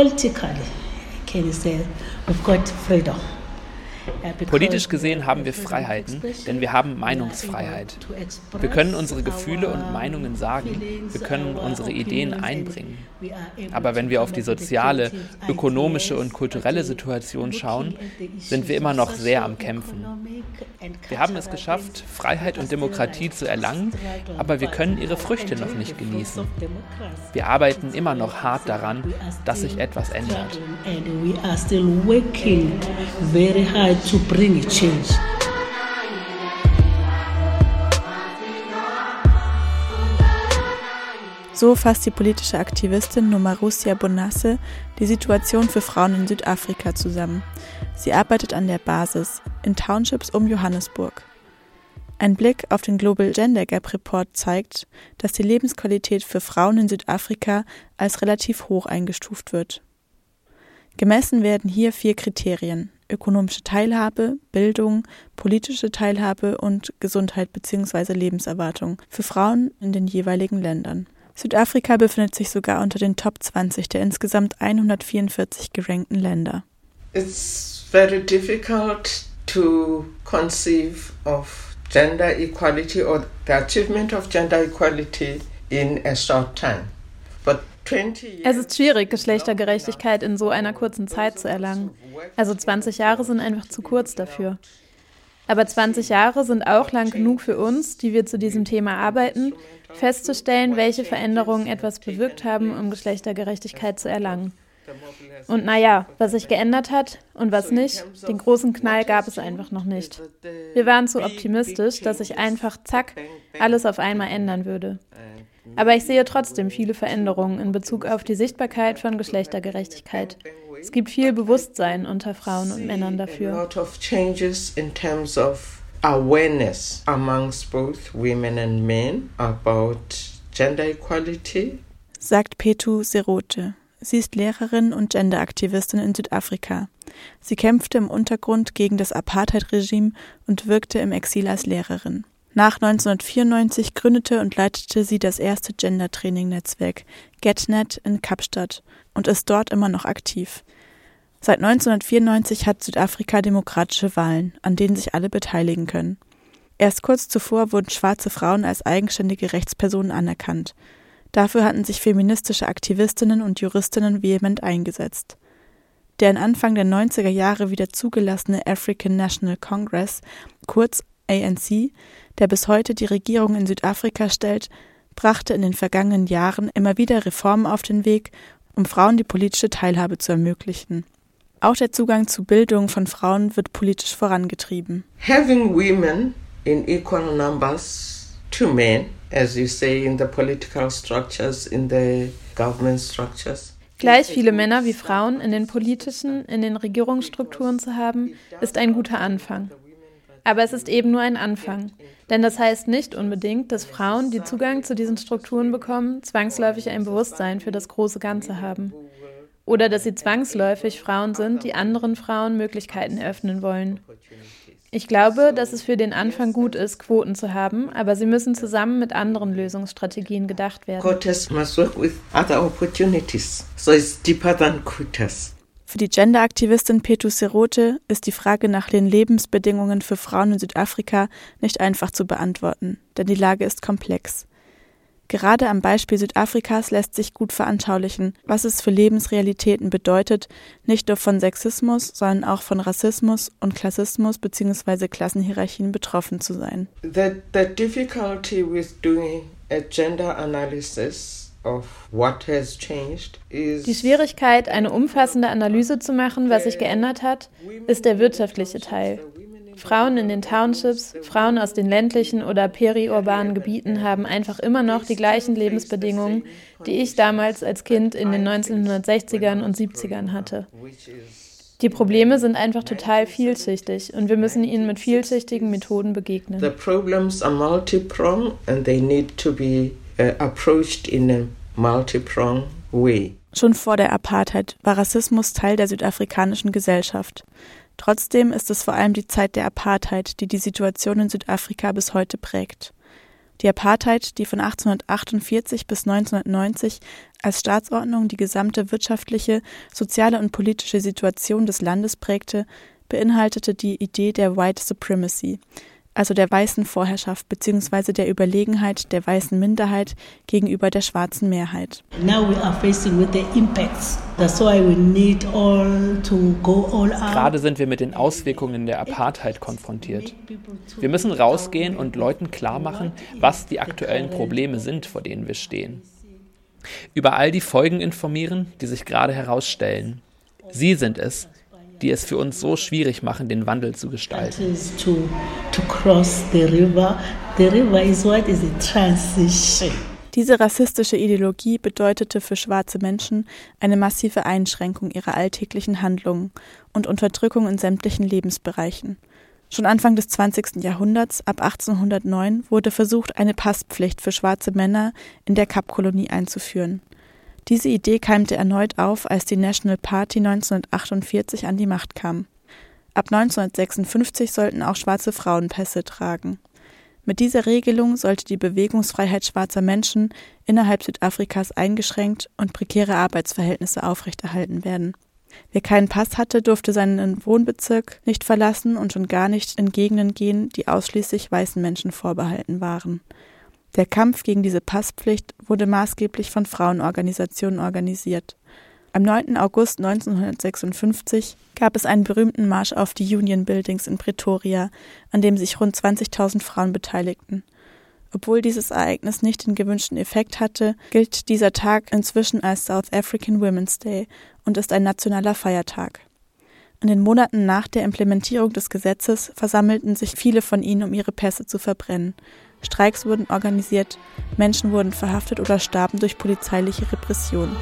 politically, can you say, we've got freedom. Politisch gesehen haben wir Freiheiten, denn wir haben Meinungsfreiheit. Wir können unsere Gefühle und Meinungen sagen, wir können unsere Ideen einbringen. Aber wenn wir auf die soziale, ökonomische und kulturelle Situation schauen, sind wir immer noch sehr am Kämpfen. Wir haben es geschafft, Freiheit und Demokratie zu erlangen, aber wir können ihre Früchte noch nicht genießen. Wir arbeiten immer noch hart daran, dass sich etwas ändert to bring a change. So fasst die politische Aktivistin Nomarusia Bonasse die Situation für Frauen in Südafrika zusammen. Sie arbeitet an der Basis in Townships um Johannesburg. Ein Blick auf den Global Gender Gap Report zeigt, dass die Lebensqualität für Frauen in Südafrika als relativ hoch eingestuft wird. Gemessen werden hier vier Kriterien ökonomische Teilhabe, Bildung, politische Teilhabe und Gesundheit bzw. Lebenserwartung für Frauen in den jeweiligen Ländern. Südafrika befindet sich sogar unter den Top 20 der insgesamt 144 gerankten Länder. It's very difficult to conceive of gender equality or the achievement of gender equality in a short time. Es ist schwierig, Geschlechtergerechtigkeit in so einer kurzen Zeit zu erlangen. Also 20 Jahre sind einfach zu kurz dafür. Aber 20 Jahre sind auch lang genug für uns, die wir zu diesem Thema arbeiten, festzustellen, welche Veränderungen etwas bewirkt haben, um Geschlechtergerechtigkeit zu erlangen. Und naja, was sich geändert hat und was nicht, den großen Knall gab es einfach noch nicht. Wir waren zu optimistisch, dass sich einfach, zack, alles auf einmal ändern würde. Aber ich sehe trotzdem viele Veränderungen in Bezug auf die Sichtbarkeit von Geschlechtergerechtigkeit. Es gibt viel Bewusstsein unter Frauen und Männern dafür. awareness amongst both women and men about gender equality. Sagt Petu Serote. Sie ist Lehrerin und Genderaktivistin in Südafrika. Sie kämpfte im Untergrund gegen das Apartheid-Regime und wirkte im Exil als Lehrerin. Nach 1994 gründete und leitete sie das erste Gender-Training-Netzwerk GetNet in Kapstadt und ist dort immer noch aktiv. Seit 1994 hat Südafrika demokratische Wahlen, an denen sich alle beteiligen können. Erst kurz zuvor wurden schwarze Frauen als eigenständige Rechtspersonen anerkannt. Dafür hatten sich feministische Aktivistinnen und Juristinnen vehement eingesetzt. Der in Anfang der 90er Jahre wieder zugelassene African National Congress, kurz ANC, der bis heute die Regierung in Südafrika stellt, brachte in den vergangenen Jahren immer wieder Reformen auf den Weg, um Frauen die politische Teilhabe zu ermöglichen. Auch der Zugang zu Bildung von Frauen wird politisch vorangetrieben. Having women in equal numbers to men, as you say in the political structures, in the government structures. Gleich viele Männer wie Frauen in den politischen, in den Regierungsstrukturen zu haben, ist ein guter Anfang. Aber es ist eben nur ein Anfang. Denn das heißt nicht unbedingt, dass Frauen, die Zugang zu diesen Strukturen bekommen, zwangsläufig ein Bewusstsein für das große Ganze haben. Oder dass sie zwangsläufig Frauen sind, die anderen Frauen Möglichkeiten eröffnen wollen. Ich glaube, dass es für den Anfang gut ist, Quoten zu haben, aber sie müssen zusammen mit anderen Lösungsstrategien gedacht werden. Quotas must work with other opportunities. So it's deeper than quotas. Für die Genderaktivistin Petu Serote ist die Frage nach den Lebensbedingungen für Frauen in Südafrika nicht einfach zu beantworten, denn die Lage ist komplex. Gerade am Beispiel Südafrikas lässt sich gut veranschaulichen, was es für Lebensrealitäten bedeutet, nicht nur von Sexismus, sondern auch von Rassismus und Klassismus bzw. Klassenhierarchien betroffen zu sein. The, the difficulty with doing a gender analysis die Schwierigkeit, eine umfassende Analyse zu machen, was sich geändert hat, ist der wirtschaftliche Teil. Frauen in den Townships, Frauen aus den ländlichen oder periurbanen Gebieten haben einfach immer noch die gleichen Lebensbedingungen, die ich damals als Kind in den 1960ern und 70ern hatte. Die Probleme sind einfach total vielschichtig und wir müssen ihnen mit vielschichtigen Methoden begegnen. The problems are multi-pronged and they need to be uh, approached in a multi-pronged way. Schon vor der Apartheid war Rassismus Teil der südafrikanischen Gesellschaft. Trotzdem ist es vor allem die Zeit der Apartheid, die die Situation in Südafrika bis heute prägt. Die Apartheid, die von 1848 bis 1990 als Staatsordnung die gesamte wirtschaftliche, soziale und politische Situation des Landes prägte, beinhaltete die Idee der White Supremacy, also der weißen Vorherrschaft bzw. der Überlegenheit der weißen Minderheit gegenüber der schwarzen Mehrheit. Gerade sind wir mit den Auswirkungen der Apartheid konfrontiert. Wir müssen rausgehen und Leuten klar machen, was die aktuellen Probleme sind, vor denen wir stehen. Über all die Folgen informieren, die sich gerade herausstellen. Sie sind es, die es für uns so schwierig machen, den Wandel zu gestalten. Diese rassistische Ideologie bedeutete für schwarze Menschen eine massive Einschränkung ihrer alltäglichen Handlungen und Unterdrückung in sämtlichen Lebensbereichen. Schon Anfang des 20. Jahrhunderts, ab 1809, wurde versucht, eine Passpflicht für schwarze Männer in der Kapkolonie einzuführen. Diese Idee keimte erneut auf, als die National Party 1948 an die Macht kam. Ab 1956 sollten auch schwarze Frauen Pässe tragen. Mit dieser Regelung sollte die Bewegungsfreiheit schwarzer Menschen innerhalb Südafrikas eingeschränkt und prekäre Arbeitsverhältnisse aufrechterhalten werden. Wer keinen Pass hatte, durfte seinen Wohnbezirk nicht verlassen und schon gar nicht in Gegenden gehen, die ausschließlich weißen Menschen vorbehalten waren. Der Kampf gegen diese Passpflicht wurde maßgeblich von Frauenorganisationen organisiert. Am 9. August 1956 gab es einen berühmten Marsch auf die Union Buildings in Pretoria, an dem sich rund 20.000 Frauen beteiligten. Obwohl dieses Ereignis nicht den gewünschten Effekt hatte, gilt dieser Tag inzwischen als South African Women's Day und ist ein nationaler Feiertag. In den Monaten nach der Implementierung des Gesetzes versammelten sich viele von ihnen, um ihre Pässe zu verbrennen. Streiks wurden organisiert, Menschen wurden verhaftet oder starben durch polizeiliche Repression.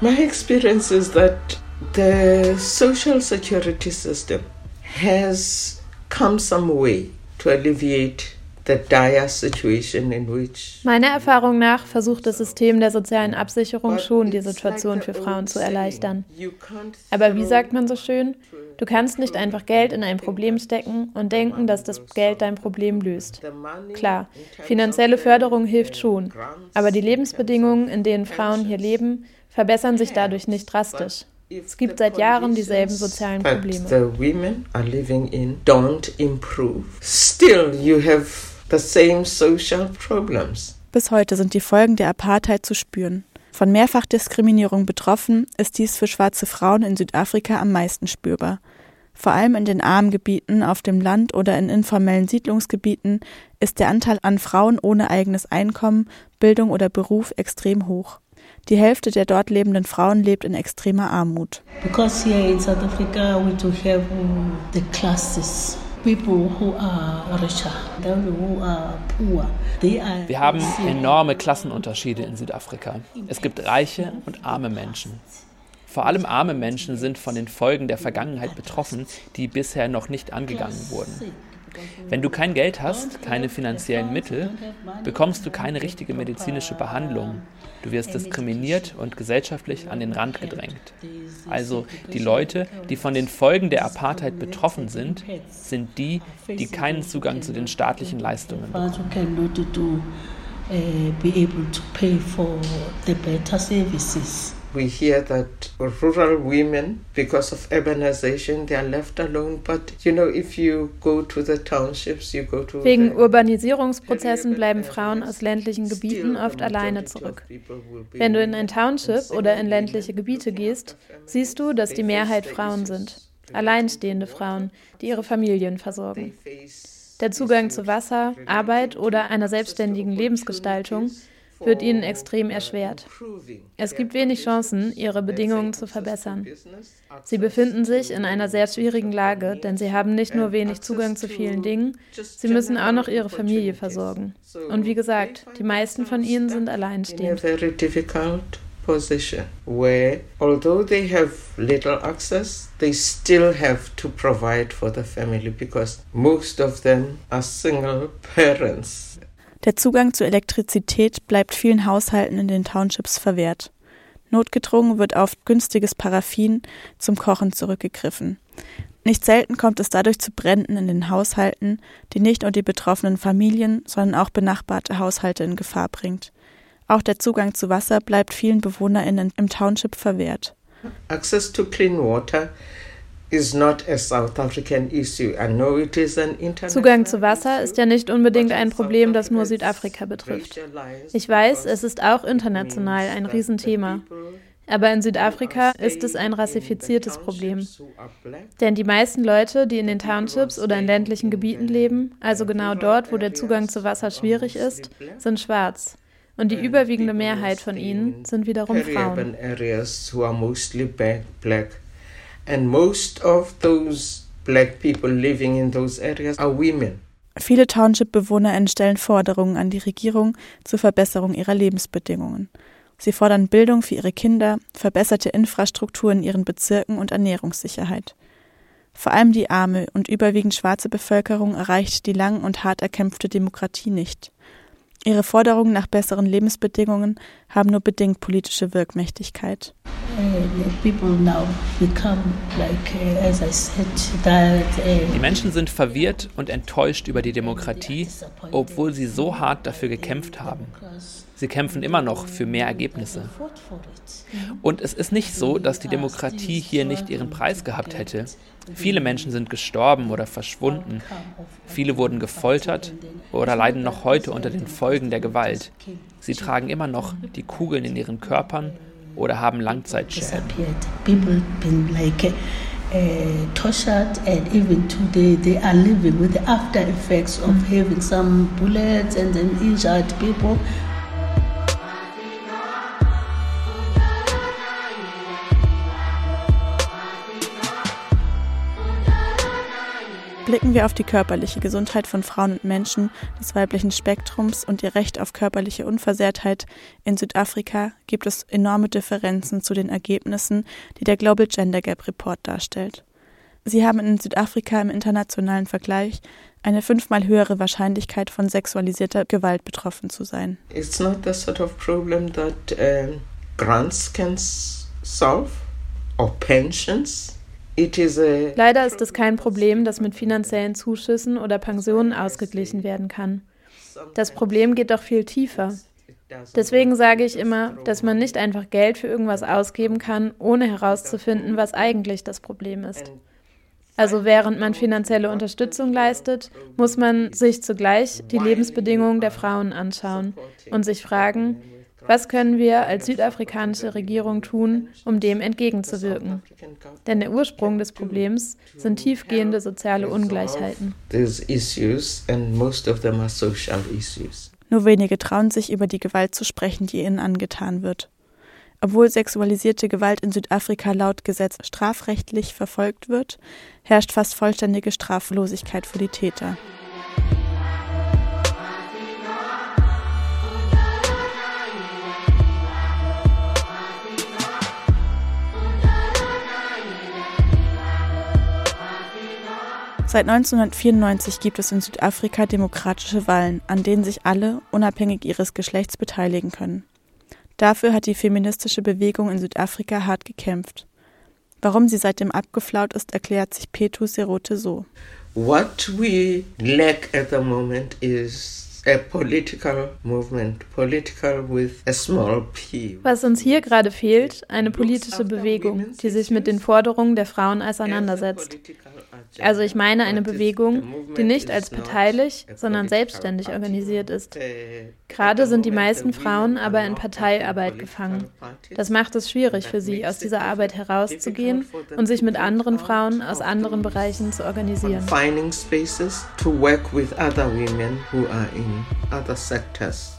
My experience is that the social security system has come some way to alleviate Meiner Erfahrung nach versucht das System der sozialen Absicherung schon, die Situation für Frauen zu erleichtern. Aber wie sagt man so schön? Du kannst nicht einfach Geld in ein Problem stecken und denken, dass das Geld dein Problem löst. Klar, finanzielle Förderung hilft schon, aber die Lebensbedingungen, in denen Frauen hier leben, verbessern sich dadurch nicht drastisch. Es gibt seit Jahren dieselben sozialen Probleme. The same social problems. Bis heute sind die Folgen der Apartheid zu spüren. Von Mehrfachdiskriminierung betroffen ist dies für schwarze Frauen in Südafrika am meisten spürbar. Vor allem in den armen Gebieten auf dem Land oder in informellen Siedlungsgebieten ist der Anteil an Frauen ohne eigenes Einkommen, Bildung oder Beruf extrem hoch. Die Hälfte der dort lebenden Frauen lebt in extremer Armut. Because here in South Africa we do have the classes. Wir haben enorme Klassenunterschiede in Südafrika. Es gibt reiche und arme Menschen. Vor allem arme Menschen sind von den Folgen der Vergangenheit betroffen, die bisher noch nicht angegangen wurden. Wenn du kein Geld hast, keine finanziellen Mittel, bekommst du keine richtige medizinische Behandlung. Du wirst diskriminiert und gesellschaftlich an den Rand gedrängt. Also die Leute, die von den Folgen der Apartheid betroffen sind, sind die, die keinen Zugang zu den staatlichen Leistungen bekommen. We hear that rural women, because of urbanization, they are left alone. But you know, if you go to the townships, you go to Wegen Urbanisierungsprozessen bleiben Frauen aus ländlichen Gebieten oft alleine zurück. Wenn du in ein Township oder in ländliche Gebiete gehst, siehst du, dass die Mehrheit Frauen sind. Alleinstehende Frauen, die ihre Familien versorgen. Der Zugang zu Wasser, Arbeit oder einer selbstständigen Lebensgestaltung wird ihnen extrem erschwert. Es gibt wenig Chancen, ihre Bedingungen zu verbessern. Sie befinden sich in einer sehr schwierigen Lage, denn sie haben nicht nur wenig Zugang zu vielen Dingen, sie müssen auch noch ihre Familie versorgen. Und wie gesagt, die meisten von ihnen sind alleinstehend. position where although they have little access they still have to provide for the family because most of them are single parents Der Zugang zu Elektrizität bleibt vielen Haushalten in den Townships verwehrt. Notgedrungen wird auf günstiges Paraffin zum Kochen zurückgegriffen. Nicht selten kommt es dadurch zu Bränden in den Haushalten, die nicht nur die betroffenen Familien, sondern auch benachbarte Haushalte in Gefahr bringt. Auch der Zugang zu Wasser bleibt vielen BewohnerInnen im Township verwehrt. Access to clean water Zugang zu Wasser ist ja nicht unbedingt ein Problem, das nur Südafrika betrifft. Ich weiß, es ist auch international ein Riesenthema. Aber in Südafrika ist es ein rassifiziertes Problem. Denn die meisten Leute, die in den Townships oder in ländlichen Gebieten leben, also genau dort, wo der Zugang zu Wasser schwierig ist, sind schwarz. Und die überwiegende Mehrheit von ihnen sind wiederum Frauen. And most of those black people living in those areas are women. Viele Township-Bewohner stellen Forderungen an die Regierung zur Verbesserung ihrer Lebensbedingungen. Sie fordern Bildung für ihre Kinder, verbesserte Infrastruktur in ihren Bezirken und Ernährungssicherheit. Vor allem die arme und überwiegend schwarze Bevölkerung erreicht die lang und hart erkämpfte Demokratie nicht. Ihre Forderungen nach besseren Lebensbedingungen haben nur bedingt politische Wirkmächtigkeit. Uh, die Menschen sind verwirrt und enttäuscht über die Demokratie, obwohl sie so hart dafür gekämpft haben. Sie kämpfen immer noch für mehr Ergebnisse. Und es ist nicht so, dass die Demokratie hier nicht ihren Preis gehabt hätte. Viele Menschen sind gestorben oder verschwunden. Viele wurden gefoltert oder leiden noch heute unter den Folgen der Gewalt. Sie tragen immer noch die Kugeln in ihren Körpern oder haben Langzeitschäden. Uh, tortured and even today they are living with the after effects of having some bullets and then injured people Blicken wir auf die körperliche Gesundheit von Frauen und Menschen des weiblichen Spektrums und ihr Recht auf körperliche Unversehrtheit in Südafrika, gibt es enorme Differenzen zu den Ergebnissen, die der Global Gender Gap Report darstellt. Sie haben in Südafrika im internationalen Vergleich eine fünfmal höhere Wahrscheinlichkeit von sexualisierter Gewalt betroffen zu sein. It's not the sort of problem that uh, grants can solve or pensions. Leider ist es kein Problem, das mit finanziellen Zuschüssen oder Pensionen ausgeglichen werden kann. Das Problem geht doch viel tiefer. Deswegen sage ich immer, dass man nicht einfach Geld für irgendwas ausgeben kann, ohne herauszufinden, was eigentlich das Problem ist. Also während man finanzielle Unterstützung leistet, muss man sich zugleich die Lebensbedingungen der Frauen anschauen und sich fragen, was können wir als südafrikanische Regierung tun, um dem entgegenzuwirken? Denn der Ursprung des Problems sind tiefgehende soziale Ungleichheiten. Nur wenige trauen sich, über die Gewalt zu sprechen, die ihnen angetan wird. Obwohl sexualisierte Gewalt in Südafrika laut Gesetz strafrechtlich verfolgt wird, herrscht fast vollständige Straflosigkeit für die Täter. Seit 1994 gibt es in Südafrika demokratische Wahlen, an denen sich alle, unabhängig ihres Geschlechts, beteiligen können. Dafür hat die feministische Bewegung in Südafrika hart gekämpft. Warum sie seitdem abgeflaut ist, erklärt sich Petu Serote so. What we lack at the moment is was uns hier gerade fehlt, eine politische Bewegung, die sich mit den Forderungen der Frauen auseinandersetzt. Also ich meine eine Bewegung, die nicht als parteilich, sondern selbstständig organisiert ist. Gerade sind die meisten Frauen aber in Parteiarbeit gefangen. Das macht es schwierig für sie, aus dieser Arbeit herauszugehen und sich mit anderen Frauen aus anderen Bereichen zu organisieren. Finding spaces to work with other women who are in other sectors.